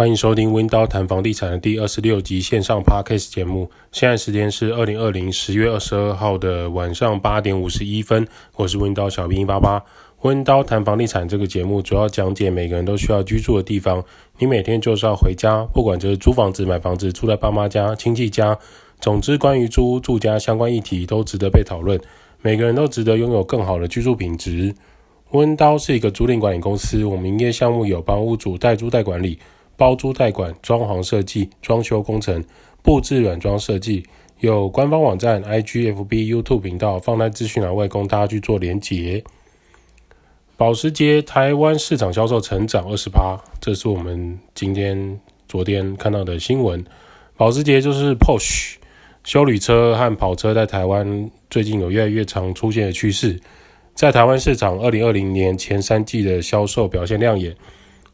欢迎收听温叨谈房地产的第二十六集线上 Podcast 节目。现在时间是二零二零十月二十二号的晚上八点五十一分。我是温叨小兵一八八。温刀谈房地产这个节目主要讲解每个人都需要居住的地方。你每天就是要回家，不管这是租房子、买房子、住在爸妈家、亲戚家，总之关于租住家相关议题都值得被讨论。每个人都值得拥有更好的居住品质。温刀是一个租赁管理公司，我们营业项目有帮屋主代租代管理。包租代管、装潢设计、装修工程、布置软装设计，有官方网站、IG、FB、YouTube 频道，放在资讯栏外供大家去做连结。保时捷台湾市场销售成长二十八，这是我们今天、昨天看到的新闻。保时捷就是 Porsche，休旅车和跑车在台湾最近有越来越常出现的趋势。在台湾市场，二零二零年前三季的销售表现亮眼。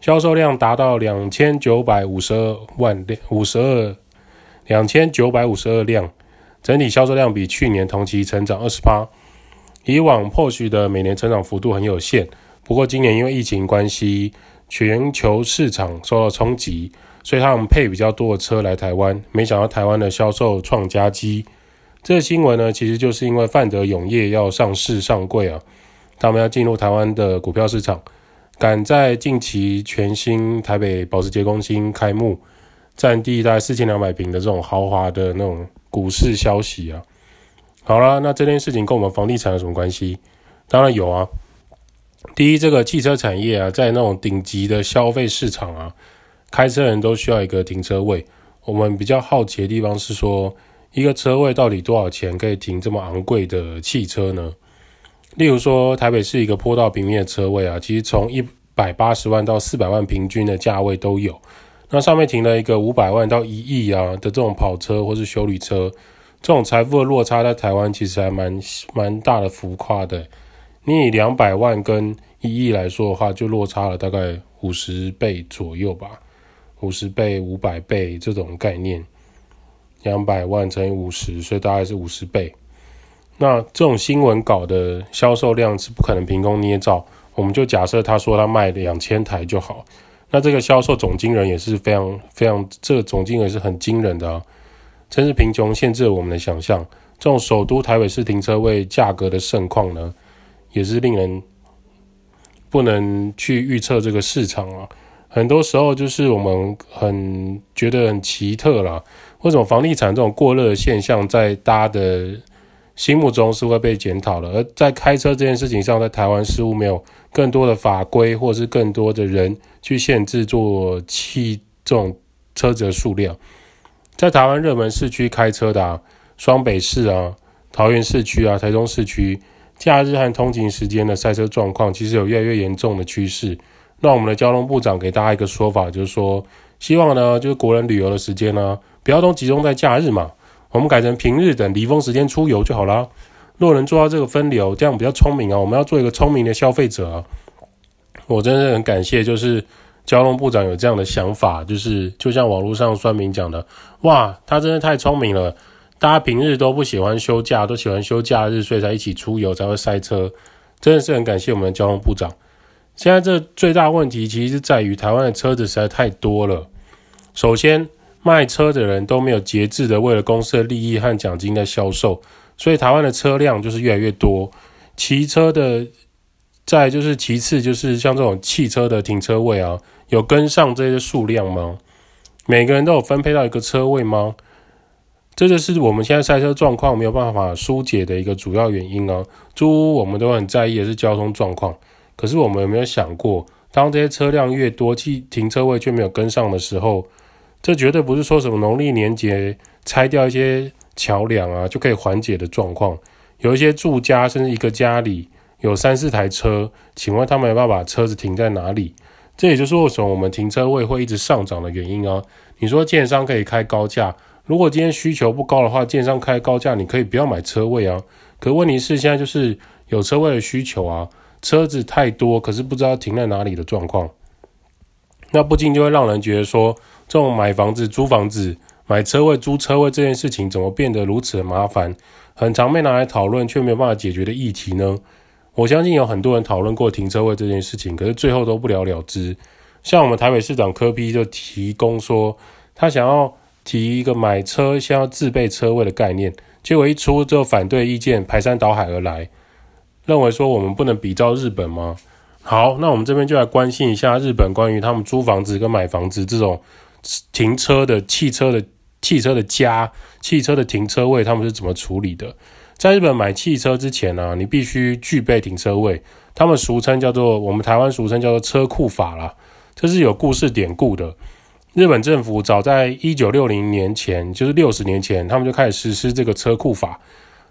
销售量达到两千九百五十二万辆，五十二两千九百五十二辆，整体销售量比去年同期成长二十八。以往 posh 的每年成长幅度很有限，不过今年因为疫情关系，全球市场受到冲击，所以他们配比较多的车来台湾。没想到台湾的销售创佳绩。这个新闻呢，其实就是因为泛德永业要上市上柜啊，他们要进入台湾的股票市场。赶在近期全新台北保时捷中心开幕，占地大概四千两百平的这种豪华的那种股市消息啊。好啦，那这件事情跟我们房地产有什么关系？当然有啊。第一，这个汽车产业啊，在那种顶级的消费市场啊，开车人都需要一个停车位。我们比较好奇的地方是说，一个车位到底多少钱可以停这么昂贵的汽车呢？例如说，台北市一个坡道平面的车位啊，其实从一百八十万到四百万平均的价位都有。那上面停了一个五百万到一亿啊的这种跑车或是修理车，这种财富的落差在台湾其实还蛮蛮大的浮夸的。你以两百万跟一亿来说的话，就落差了大概五十倍左右吧，五十倍、五百倍这种概念，两百万乘以五十，所以大概是五十倍。那这种新闻稿的销售量是不可能凭空捏造，我们就假设他说他卖两千台就好。那这个销售总金额也是非常非常，这个总金额是很惊人的啊！真是贫穷限制了我们的想象。这种首都台北市停车位价格的盛况呢，也是令人不能去预测这个市场啊。很多时候就是我们很觉得很奇特啦，为什么房地产这种过热现象在大家的心目中是会被检讨的，而在开车这件事情上，在台湾似乎没有更多的法规，或是更多的人去限制做汽这种车子的数量。在台湾热门市区开车的啊，双北市啊、桃园市区啊、台中市区，假日和通勤时间的塞车状况，其实有越来越严重的趋势。那我们的交通部长给大家一个说法，就是说，希望呢，就是国人旅游的时间呢，不要都集中在假日嘛。我们改成平日等离峰时间出游就好啦。若能做到这个分流，这样比较聪明啊。我们要做一个聪明的消费者。我真的很感谢，就是交通部长有这样的想法，就是就像网络上酸民讲的，哇，他真的太聪明了。大家平日都不喜欢休假，都喜欢休假日，所以才一起出游才会塞车。真的是很感谢我们的交通部长。现在这最大问题其实是在于台湾的车子实在太多了。首先。卖车的人都没有节制的为了公司的利益和奖金在销售，所以台湾的车辆就是越来越多。骑车的，再就是其次就是像这种汽车的停车位啊，有跟上这些数量吗？每个人都有分配到一个车位吗？这就是我们现在塞车状况没有办法疏解的一个主要原因啊。租屋我们都很在意的是交通状况，可是我们有没有想过，当这些车辆越多，汽停车位却没有跟上的时候？这绝对不是说什么农历年节拆掉一些桥梁啊就可以缓解的状况。有一些住家甚至一个家里有三四台车，请问他们有办法把车子停在哪里？这也就是为什么我们停车位会一直上涨的原因啊。你说建商可以开高价，如果今天需求不高的话，建商开高价你可以不要买车位啊。可问题是现在就是有车位的需求啊，车子太多，可是不知道停在哪里的状况，那不禁就会让人觉得说。这种买房子、租房子、买车位、租车位这件事情，怎么变得如此的麻烦？很常被拿来讨论，却没有办法解决的议题呢？我相信有很多人讨论过停车位这件事情，可是最后都不了了之。像我们台北市长柯 P 就提供说，他想要提一个买车先要自备车位的概念，结果一出之后反对意见排山倒海而来，认为说我们不能比照日本吗？好，那我们这边就来关心一下日本关于他们租房子跟买房子这种停车的汽车的汽车的家汽车的停车位，他们是怎么处理的？在日本买汽车之前呢、你必须具备停车位，他们俗称叫做我们台湾俗称叫做车库法啦，这是有故事典故的。日本政府早在一九六零年前，就是六十年前，他们就开始实施这个车库法。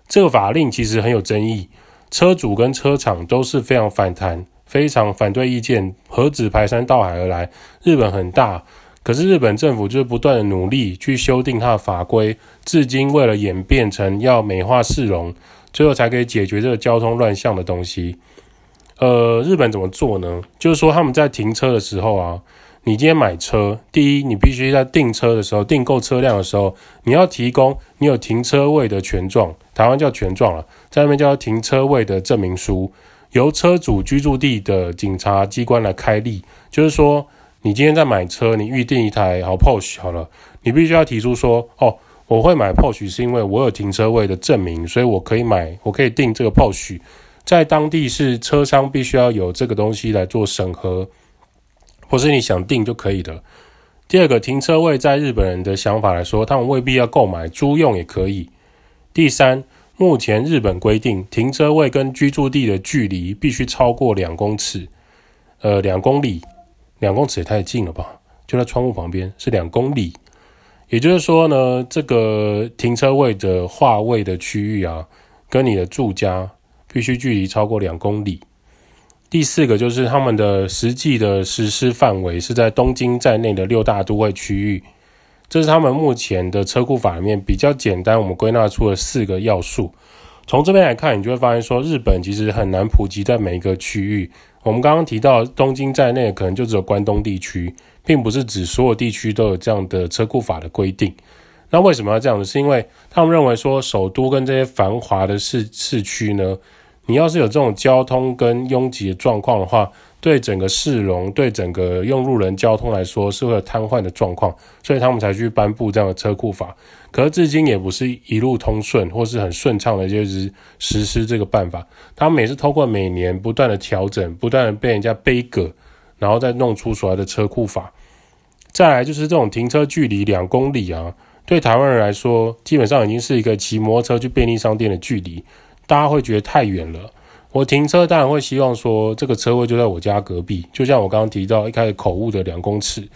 这个法令其实很有争议，车主跟车厂都是非常反弹。非常反对意见，何止排山倒海而来？日本很大，可是日本政府就是不断的努力去修订它的法规，至今为了演变成要美化市容，最后才可以解决这个交通乱象的东西。呃，日本怎么做呢？就是说他们在停车的时候啊，你今天买车，第一，你必须在订车的时候，订购车辆的时候，你要提供你有停车位的权状，台湾叫权状了，在那边叫停车位的证明书。由车主居住地的警察机关来开立，就是说，你今天在买车，你预定一台好 Porsche 好了，你必须要提出说，哦，我会买 Porsche 是因为我有停车位的证明，所以我可以买，我可以订这个 Porsche，在当地是车商必须要有这个东西来做审核，或是你想订就可以的。第二个，停车位在日本人的想法来说，他们未必要购买，租用也可以。第三。目前日本规定，停车位跟居住地的距离必须超过两公尺，呃，两公里，两公尺也太近了吧？就在窗户旁边，是两公里。也就是说呢，这个停车位的划位的区域啊，跟你的住家必须距离超过两公里。第四个就是他们的实际的实施范围是在东京在内的六大都会区域。这是他们目前的车库法里面比较简单，我们归纳出了四个要素。从这边来看，你就会发现说，日本其实很难普及在每一个区域。我们刚刚提到东京在内，可能就只有关东地区，并不是指所有地区都有这样的车库法的规定。那为什么要这样子？是因为他们认为说，首都跟这些繁华的市市区呢，你要是有这种交通跟拥挤的状况的话，对整个市容、对整个用路人交通来说是会有瘫痪的状况，所以他们才去颁布这样的车库法。可是至今也不是一路通顺或是很顺畅的，就是实施这个办法。他们也是通过每年不断的调整，不断的被人家背革，然后再弄出所谓的车库法。再来就是这种停车距离两公里啊，对台湾人来说，基本上已经是一个骑摩托车去便利商店的距离，大家会觉得太远了。我停车当然会希望说，这个车位就在我家隔壁，就像我刚刚提到一开始口误的两公尺。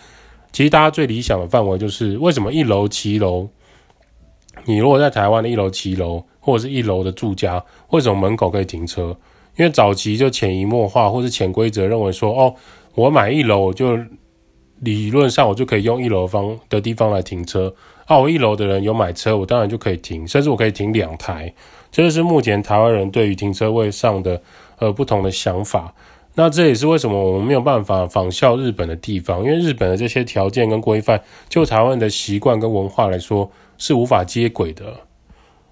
其实大家最理想的范围就是，为什么一楼骑楼？你如果在台湾的一楼骑楼，或者是一楼的住家，为什么门口可以停车？因为早期就潜移默化或是潜规则认为说，哦，我买一楼，我就理论上我就可以用一楼方的地方来停车。啊，我一楼的人有买车，我当然就可以停，甚至我可以停两台。这就是目前台湾人对于停车位上的呃不同的想法，那这也是为什么我们没有办法仿效日本的地方，因为日本的这些条件跟规范，就台湾的习惯跟文化来说是无法接轨的。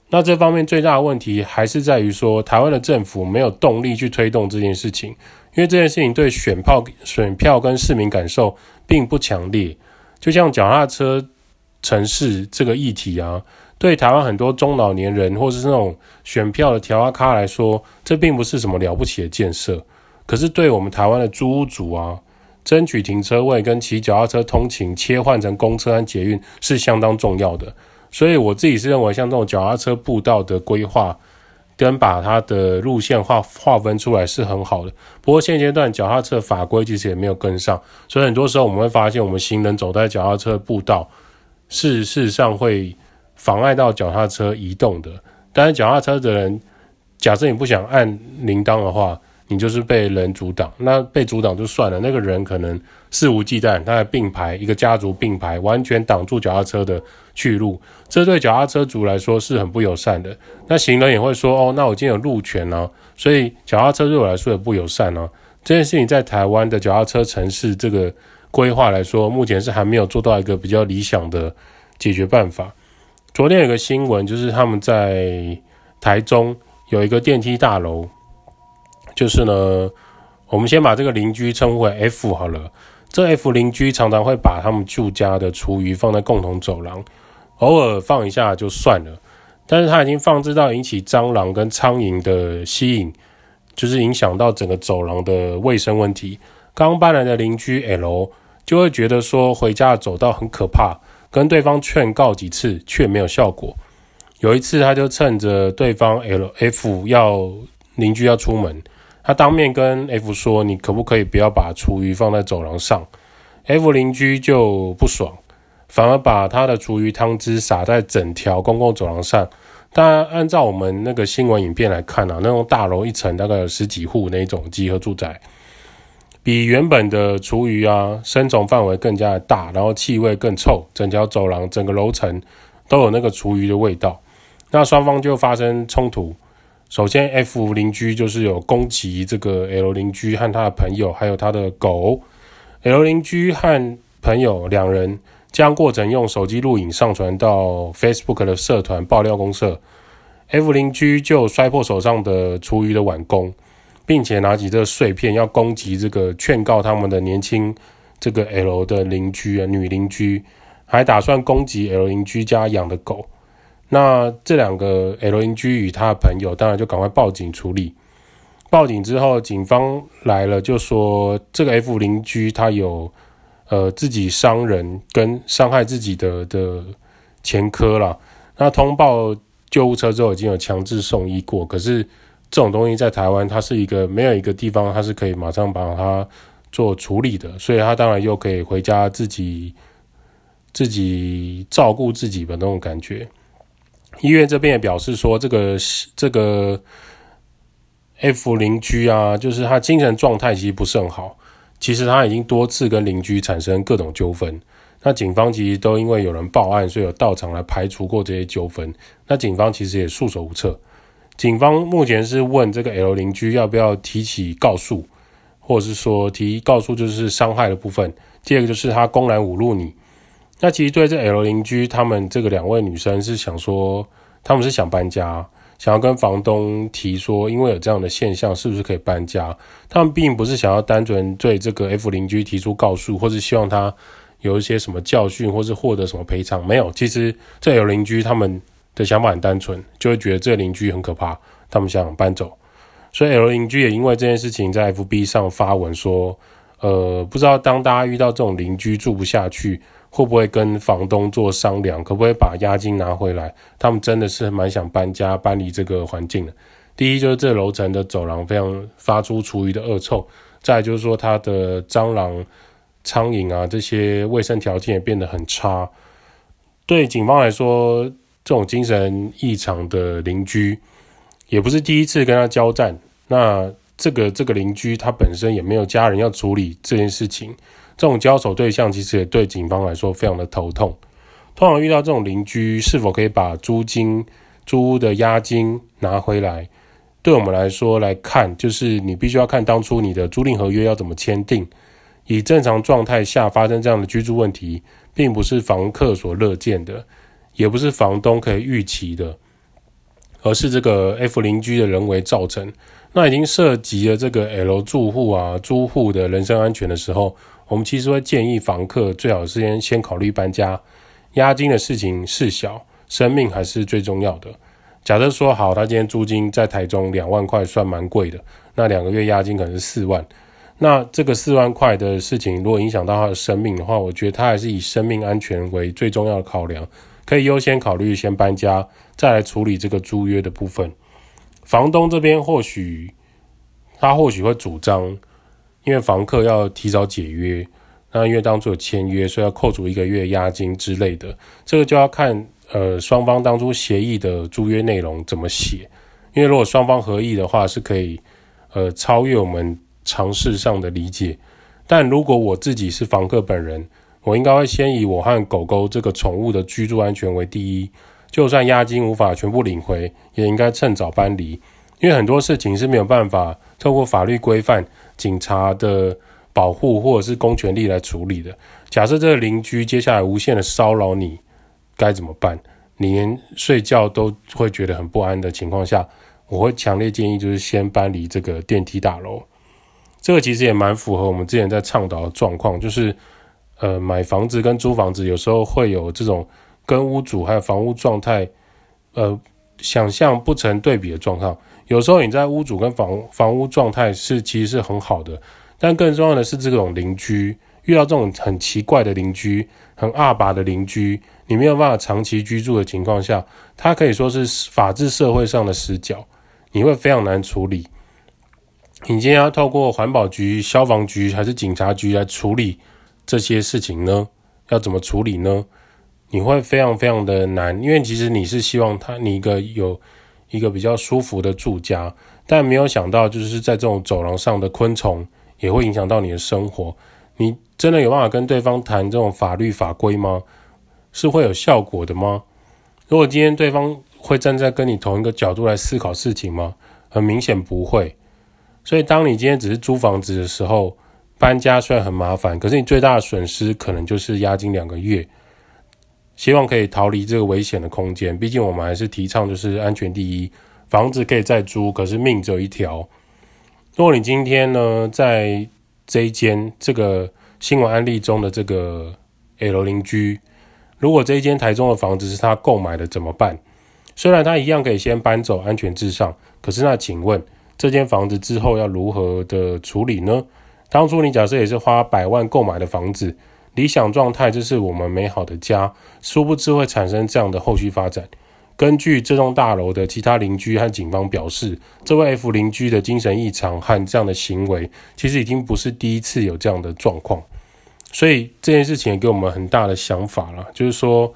那这方面最大的问题还是在于说，台湾的政府没有动力去推动这件事情，因为这件事情对选票、选票跟市民感受并不强烈，就像脚踏车城市这个议题啊。对台湾很多中老年人或是那种选票的条啊咖来说，这并不是什么了不起的建设。可是对我们台湾的租屋族啊，争取停车位跟骑脚踏车通勤切换成公车和捷运是相当重要的。所以我自己是认为，像这种脚踏车步道的规划跟把它的路线划划分出来是很好的。不过现阶段脚踏车法规其实也没有跟上，所以很多时候我们会发现，我们行人走在脚踏车步道，事实上会。妨碍到脚踏车移动的，但是脚踏车的人，假设你不想按铃铛的话，你就是被人阻挡。那被阻挡就算了，那个人可能肆无忌惮，他还并排一个家族并排，完全挡住脚踏车的去路，这对脚踏车族来说是很不友善的。那行人也会说，哦，那我今天有路权啊，所以脚踏车对我来说也不友善啊。这件事情在台湾的脚踏车城市这个规划来说，目前是还没有做到一个比较理想的解决办法。昨天有个新闻，就是他们在台中有一个电梯大楼，就是呢，我们先把这个邻居称呼为 F 好了。这 F 邻居常常会把他们住家的厨余放在共同走廊，偶尔放一下就算了，但是他已经放置到引起蟑螂跟苍蝇的吸引，就是影响到整个走廊的卫生问题。刚搬来的邻居 L 就会觉得说回家的走道很可怕，跟对方劝告几次却没有效果。有一次，他就趁着对方 L F 要邻居要出门。他当面跟 F 说：“你可不可以不要把厨余放在走廊上？”F 邻居就不爽，反而把他的厨余汤汁洒在整条公共走廊上。当然，按照我们那个新闻影片来看啊，那种大楼一层大概有十几户那种集合住宅，比原本的厨余啊生虫范围更加的大，然后气味更臭，整条走廊整个楼层都有那个厨余的味道。那双方就发生冲突。首先，F 邻居就是有攻击这个 L 邻居和他的朋友，还有他的狗。L 邻居和朋友两人将过程用手机录影上传到 Facebook 的社团爆料公社。F 邻居就摔破手上的厨余的碗公，并且拿起这个碎片要攻击这个劝告他们的年轻这个 L 的邻居啊，女邻居，还打算攻击 L 邻居家养的狗。那这两个 L 邻居与他的朋友当然就赶快报警处理。报警之后，警方来了，就说这个 F 邻居他有呃自己伤人跟伤害自己的的前科啦。那通报救护车之后已经有强制送医过，可是这种东西在台湾它是一个没有一个地方它是可以马上把它做处理的，所以他当然又可以回家自己自己照顾自己的那种感觉。医院这边也表示说，这个这个 F 邻居啊，就是他精神状态其实不是很好。其实他已经多次跟邻居产生各种纠纷。那警方其实都因为有人报案，所以有到场来排除过这些纠纷。那警方其实也束手无策。警方目前是问这个 L 邻居要不要提起告诉，或者是说提告诉就是伤害的部分。第二个就是他公然侮辱你。那其实对这 L 邻居，他们这个两位女生是想说，他们是想搬家，想要跟房东提说，因为有这样的现象，是不是可以搬家？他们并不是想要单纯对这个 F 邻居提出告诉，或是希望他有一些什么教训，或是获得什么赔偿。没有，其实这 L 邻居他们的想法很单纯，就会觉得这个邻居很可怕，他们想搬走。所以 L 邻居也因为这件事情在 FB 上发文说，呃，不知道当大家遇到这种邻居住不下去。会不会跟房东做商量，可不可以把押金拿回来？他们真的是蛮想搬家，搬离这个环境的。第一就是这楼层的走廊非常发出厨余的恶臭，再就是说它的蟑螂、苍蝇啊这些卫生条件也变得很差。对警方来说，这种精神异常的邻居也不是第一次跟他交战。那这个这个邻居他本身也没有家人要处理这件事情。这种交手对象其实也对警方来说非常的头痛。通常遇到这种邻居，是否可以把租金、租屋的押金拿回来？对我们来说来看，就是你必须要看当初你的租赁合约要怎么签订。以正常状态下发生这样的居住问题，并不是房客所乐见的，也不是房东可以预期的，而是这个 F 邻居的人为造成。那已经涉及了这个 L 住户啊、租户的人身安全的时候。我们其实会建议房客最好是先先考虑搬家，押金的事情事小，生命还是最重要的。假设说好，他今天租金在台中两万块，算蛮贵的，那两个月押金可能是四万，那这个四万块的事情，如果影响到他的生命的话，我觉得他还是以生命安全为最重要的考量，可以优先考虑先搬家，再来处理这个租约的部分。房东这边或许他或许会主张。因为房客要提早解约，那因为当初有签约，所以要扣除一个月押金之类的，这个就要看呃双方当初协议的租约内容怎么写。因为如果双方合意的话，是可以呃超越我们常识上的理解。但如果我自己是房客本人，我应该会先以我和狗狗这个宠物的居住安全为第一。就算押金无法全部领回，也应该趁早搬离。因为很多事情是没有办法透过法律规范。警察的保护或者是公权力来处理的。假设这个邻居接下来无限的骚扰你，该怎么办？你连睡觉都会觉得很不安的情况下，我会强烈建议就是先搬离这个电梯大楼。这个其实也蛮符合我们之前在倡导的状况，就是呃买房子跟租房子有时候会有这种跟屋主还有房屋状态呃想象不成对比的状况。有时候你在屋主跟房房屋状态是其实是很好的，但更重要的是这种邻居遇到这种很奇怪的邻居、很阿拔的邻居，你没有办法长期居住的情况下，它可以说是法治社会上的死角，你会非常难处理。你今天要透过环保局、消防局还是警察局来处理这些事情呢？要怎么处理呢？你会非常非常的难，因为其实你是希望他你一个有。一个比较舒服的住家，但没有想到，就是在这种走廊上的昆虫也会影响到你的生活。你真的有办法跟对方谈这种法律法规吗？是会有效果的吗？如果今天对方会站在跟你同一个角度来思考事情吗？很明显不会。所以，当你今天只是租房子的时候，搬家虽然很麻烦，可是你最大的损失可能就是押金两个月。希望可以逃离这个危险的空间，毕竟我们还是提倡就是安全第一。房子可以再租，可是命只有一条。如果你今天呢，在这一间这个新闻案例中的这个 L 邻居，如果这一间台中的房子是他购买的，怎么办？虽然他一样可以先搬走，安全至上，可是那请问这间房子之后要如何的处理呢？当初你假设也是花百万购买的房子。理想状态就是我们美好的家，殊不知会产生这样的后续发展。根据这栋大楼的其他邻居和警方表示，这位 F 邻居的精神异常和这样的行为，其实已经不是第一次有这样的状况。所以这件事情也给我们很大的想法了，就是说，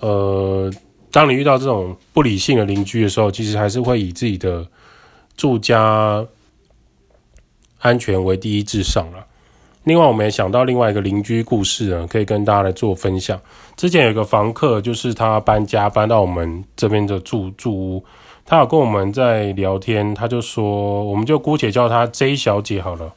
呃，当你遇到这种不理性的邻居的时候，其实还是会以自己的住家安全为第一至上了。另外，我们也想到另外一个邻居故事呢，可以跟大家来做分享。之前有一个房客，就是他搬家搬到我们这边的住住屋，他有跟我们在聊天，他就说，我们就姑且叫她 J 小姐好了。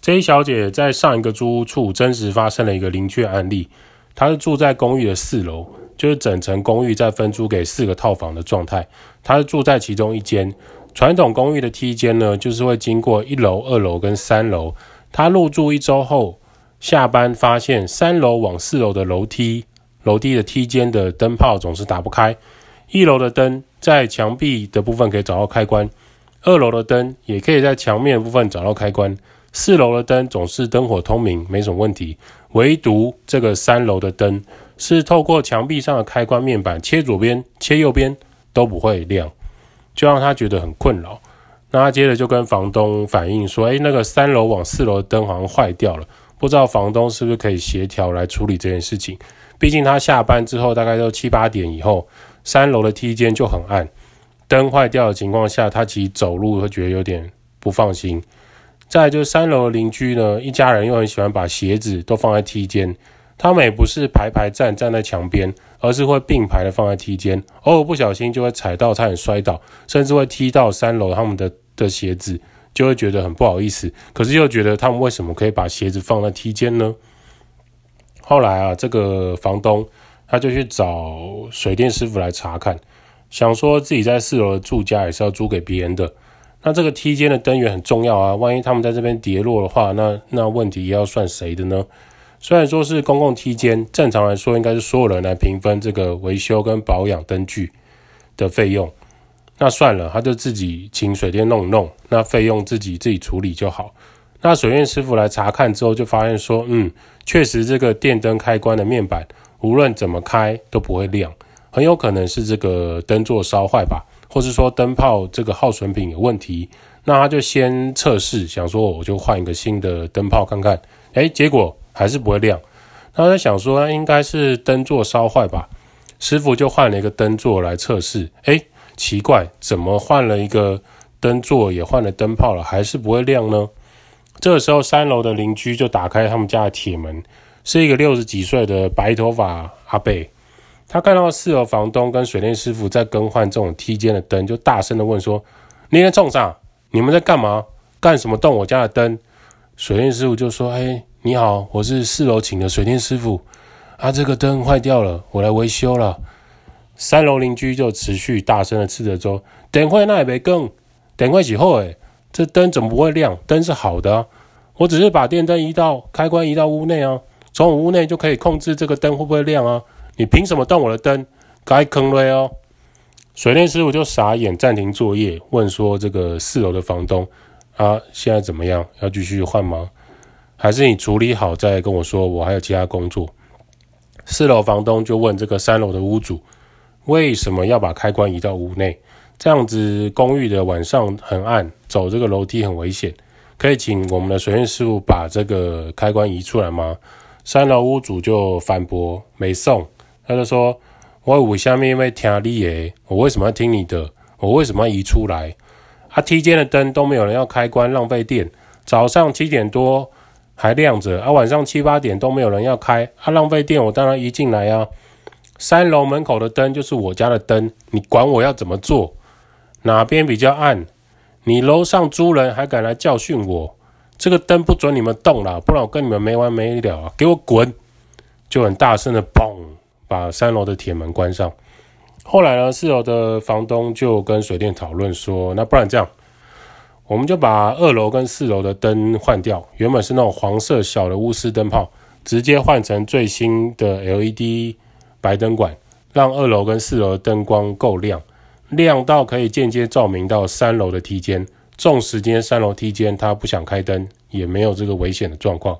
J 小姐在上一个租屋处真实发生了一个邻居案例，她是住在公寓的四楼，就是整层公寓在分租给四个套房的状态，她是住在其中一间。传统公寓的梯间呢，就是会经过一楼、二楼跟三楼。他入住一周后，下班发现三楼往四楼的楼梯，楼梯的梯间的灯泡总是打不开。一楼的灯在墙壁的部分可以找到开关，二楼的灯也可以在墙面部分找到开关。四楼的灯总是灯火通明，没什么问题。唯独这个三楼的灯是透过墙壁上的开关面板切左边、切右边都不会亮，就让他觉得很困扰。那他接着就跟房东反映说：“哎，那个三楼往四楼的灯好像坏掉了，不知道房东是不是可以协调来处理这件事情？毕竟他下班之后大概都七八点以后，三楼的梯间就很暗，灯坏掉的情况下，他其实走路会觉得有点不放心。再就是三楼的邻居呢，一家人又很喜欢把鞋子都放在梯间，他们也不是排排站站在墙边。”而是会并排的放在梯间，偶尔不小心就会踩到，差点摔倒，甚至会踢到三楼他们的的鞋子，就会觉得很不好意思。可是又觉得他们为什么可以把鞋子放在梯间呢？后来啊，这个房东他就去找水电师傅来查看，想说自己在四楼的住家也是要租给别人的，那这个梯间的灯源很重要啊，万一他们在这边跌落的话，那那问题要算谁的呢？虽然说是公共梯间，正常来说应该是所有人来平分这个维修跟保养灯具的费用。那算了，他就自己请水电弄弄，那费用自己自己处理就好。那水电师傅来查看之后，就发现说，嗯，确实这个电灯开关的面板无论怎么开都不会亮，很有可能是这个灯座烧坏吧，或是说灯泡这个耗损品有问题。那他就先测试，想说我就换一个新的灯泡看看，诶，结果。还是不会亮，他在想说，应该是灯座烧坏吧。师傅就换了一个灯座来测试，诶，奇怪，怎么换了一个灯座也换了灯泡了，还是不会亮呢？这个时候，三楼的邻居就打开他们家的铁门，是一个六十几岁的白头发阿伯。他看到四楼房东跟水电师傅在更换这种梯间的灯，就大声的问说：“你在冲啥？你们在干嘛？干什么动我家的灯？”水电师傅就说：“哎。”你好，我是四楼请的水电师傅啊，这个灯坏掉了，我来维修了。三楼邻居就持续大声的斥责说：“等会那也没更，等会以后诶，这灯怎么不会亮？灯是好的啊，我只是把电灯移到开关移到屋内啊，从我屋内就可以控制这个灯会不会亮啊？你凭什么动我的灯？该坑了哦！水电师傅就傻眼，暂停作业，问说：“这个四楼的房东啊，现在怎么样？要继续换吗？还是你处理好再跟我说？我还有其他工作。”四楼房东就问这个三楼的屋主：“为什么要把开关移到屋内？这样子公寓的晚上很暗，走这个楼梯很危险。可以请我们的水电师傅把这个开关移出来吗？”三楼屋主就反驳：“没送。”他就说。我为什么要听你的？我为什么要听你的？我为什么要移出来？啊，梯间的灯都没有人要开关，浪费电。早上七点多还亮着，啊，晚上七八点都没有人要开，啊，浪费电，我当然一进来啊。三楼门口的灯就是我家的灯，你管我要怎么做？哪边比较暗？你楼上租人还敢来教训我？这个灯不准你们动了，不然我跟你们没完没了啊！给我滚！就很大声的砰。把三楼的铁门关上。后来呢，四楼的房东就跟水电讨论说：“那不然这样，我们就把二楼跟四楼的灯换掉，原本是那种黄色小的钨丝灯泡，直接换成最新的 LED 白灯管，让二楼跟四楼的灯光够亮，亮到可以间接照明到三楼的梯间。纵使今天三楼梯间他不想开灯，也没有这个危险的状况，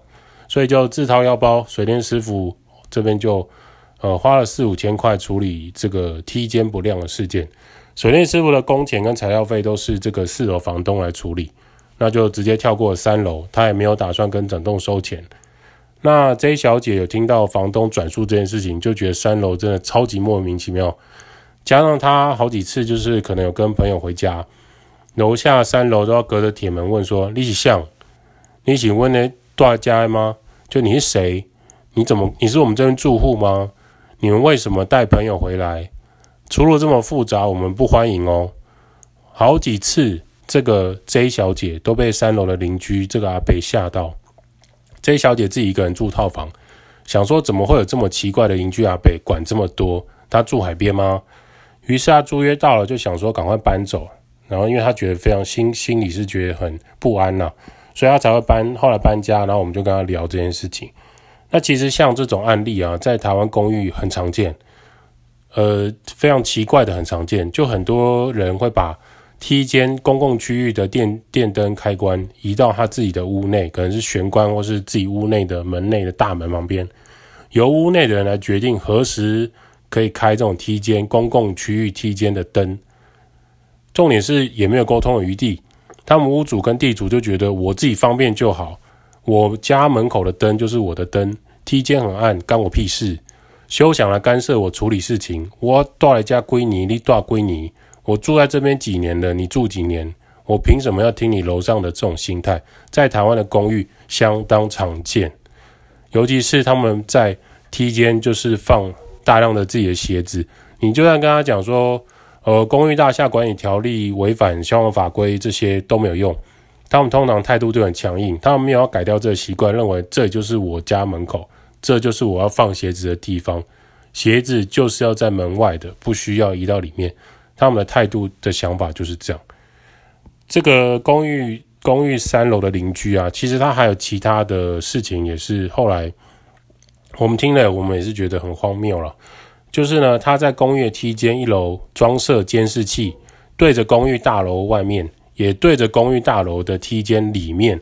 所以就自掏腰包，水电师傅这边就。”呃，花了四五千块处理这个梯间不亮的事件，水电师傅的工钱跟材料费都是这个四楼房东来处理，那就直接跳过三楼，他也没有打算跟整栋收钱。那 J 小姐有听到房东转述这件事情，就觉得三楼真的超级莫名其妙，加上他好几次就是可能有跟朋友回家，楼下三楼都要隔着铁门问说：“你是像？你请问呢？大家吗？就你是谁？你怎么？你是我们这边住户吗？”你们为什么带朋友回来？除了这么复杂，我们不欢迎哦。好几次，这个 J 小姐都被三楼的邻居这个阿伯吓到。J 小姐自己一个人住套房，想说怎么会有这么奇怪的邻居阿伯管这么多？她住海边吗？于是她租约到了，就想说赶快搬走。然后因为她觉得非常心心里是觉得很不安呐、所以她才会搬。后来搬家，然后我们就跟她聊这件事情。那其实像这种案例啊，在台湾公寓很常见，呃，非常奇怪的很常见，就很多人会把梯间公共区域的电电灯开关移到他自己的屋内，可能是玄关或是自己屋内的门内的大门旁边，由屋内的人来决定何时可以开这种梯间公共区域梯间的灯。重点是也没有沟通的余地，他们屋主跟地主就觉得我自己方便就好。我家门口的灯就是我的灯，梯间很暗，干我屁事！休想来干涉我处理事情。我住来家归你，你住归你。我住在这边几年了，你住几年？我凭什么要听你楼上的这种心态？在台湾的公寓相当常见，尤其是他们在梯间就是放大量的自己的鞋子，你就算跟他讲说，呃，公寓大厦管理条例违反消防法规，这些都没有用。他们通常态度就很强硬，他们没有要改掉这个习惯，认为这就是我家门口，这就是我要放鞋子的地方，鞋子就是要在门外的，不需要移到里面。他们的态度的想法就是这样。这个公寓公寓三楼的邻居啊，其实他还有其他的事情，也是后来我们听了，我们也是觉得很荒谬了。就是呢，他在公寓梯间一楼装设监视器，对着公寓大楼外面。也对着公寓大楼的梯间里面，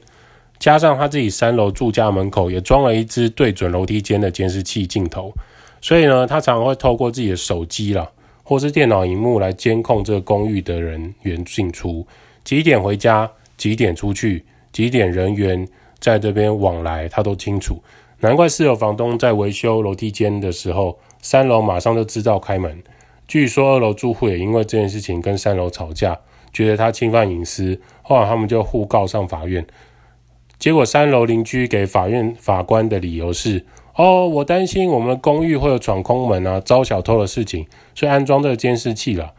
加上他自己三楼住家门口也装了一支对准楼梯间的监视器镜头，所以呢，他常常会透过自己的手机啦，或是电脑荧幕来监控这个公寓的人员进出，几点回家，几点出去，几点人员在这边往来，他都清楚。难怪四楼房东在维修楼梯间的时候，三楼马上就知道开门。据说二楼住户也因为这件事情跟三楼吵架。觉得他侵犯隐私，后来他们就互告上法院。结果三楼邻居给法院法官的理由是：哦，我担心我们公寓会有闯空门啊、招小偷的事情，所以安装这个监视器了。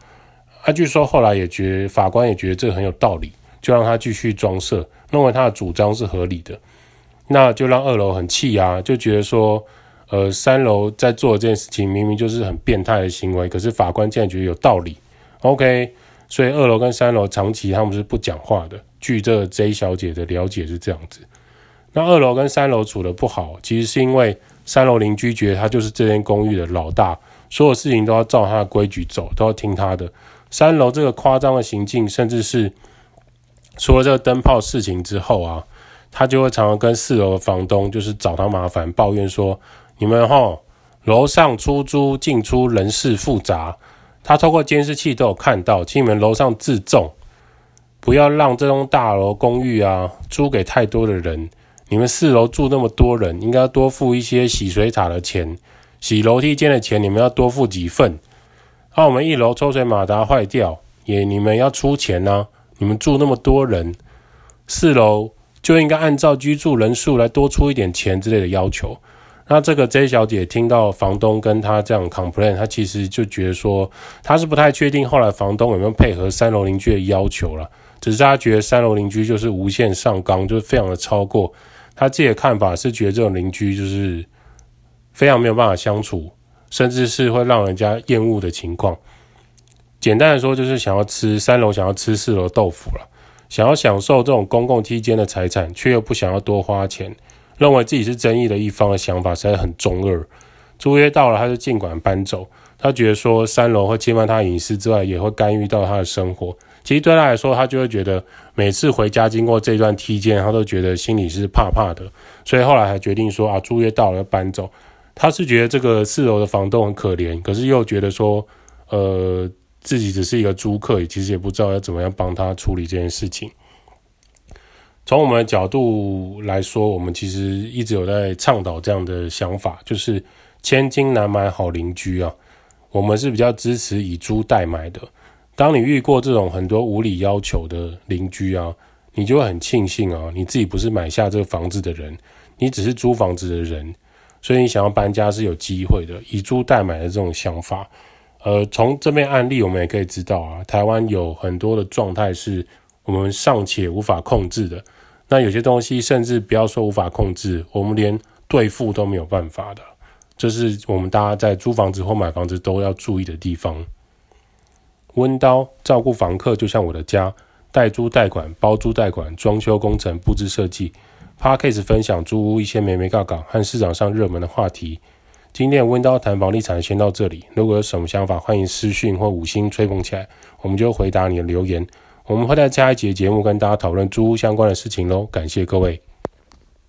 啊，据说后来也觉法官也觉得这个很有道理，就让他继续装设，认为他的主张是合理的。那就让二楼很气啊，就觉得说，呃，三楼在做这件事情明明就是很变态的行为，可是法官竟然觉得有道理。OK。所以二楼跟三楼长期他们是不讲话的，据这 J 小姐的了解是这样子。那二楼跟三楼处的不好，其实是因为三楼邻居觉得他就是这间公寓的老大，所有事情都要照他的规矩走，都要听他的。三楼这个夸张的行径，甚至是除了这个灯泡事情之后啊，他就会常常跟四楼的房东就是找他麻烦，抱怨说：“你们齁，楼上出租进出人事复杂，他透过监视器都有看到，请你们楼上自重，不要让这栋大楼公寓啊租给太多的人。”你们四楼住那么多人，应该要多付一些洗水塔的钱，洗楼梯间的钱，你们要多付几份。那、我们一楼抽水马达坏掉，也你们要出钱呢、啊。你们住那么多人，四楼就应该按照居住人数来多出一点钱之类的要求。那这个 J 小姐听到房东跟她这样 complain，她其实就觉得说，她是不太确定后来房东有没有配合三楼邻居的要求了，只是他觉得三楼邻居就是无限上纲，就是非常的超过。他自己的看法是觉得这种邻居就是非常没有办法相处，甚至是会让人家厌恶的情况。简单的说，就是想要吃三楼，想要吃四楼豆腐了，想要享受这种公共梯间的财产，却又不想要多花钱，认为自己是争议的一方的想法实在很中二。租约到了，他就尽管搬走。他觉得说三楼会侵犯他隐私之外，也会干预到他的生活。其实对他来说，他就会觉得每次回家经过这段梯间，他都觉得心里是怕怕的。所以后来还决定说啊，租约到了要搬走。他是觉得这个四楼的房东很可怜，可是又觉得说，呃，自己只是一个租客，其实也不知道要怎么样帮他处理这件事情。从我们的角度来说，我们其实一直有在倡导这样的想法，就是千金难买好邻居啊。我们是比较支持以租代买的。当你遇过这种很多无理要求的邻居啊，你就会很庆幸啊，你自己不是买下这个房子的人，你只是租房子的人，所以你想要搬家是有机会的。以租代买的这种想法，呃，从这边案例我们也可以知道啊，台湾有很多的状态是我们尚且无法控制的。那有些东西甚至不要说无法控制，我们连对付都没有办法的，这是我们大家在租房子或买房子都要注意的地方。温刀照顾房客，就像我的家，代租代管、包租代管、装修工程、布置设计。Podcast 分享租屋一些眉眉角角和市场上热门的话题。今天温刀谈房地产先到这里，如果有什么想法，欢迎私讯或五星吹捧起来，我们就回答你的留言。我们会在下一节节目跟大家讨论租屋相关的事情喽，感谢各位。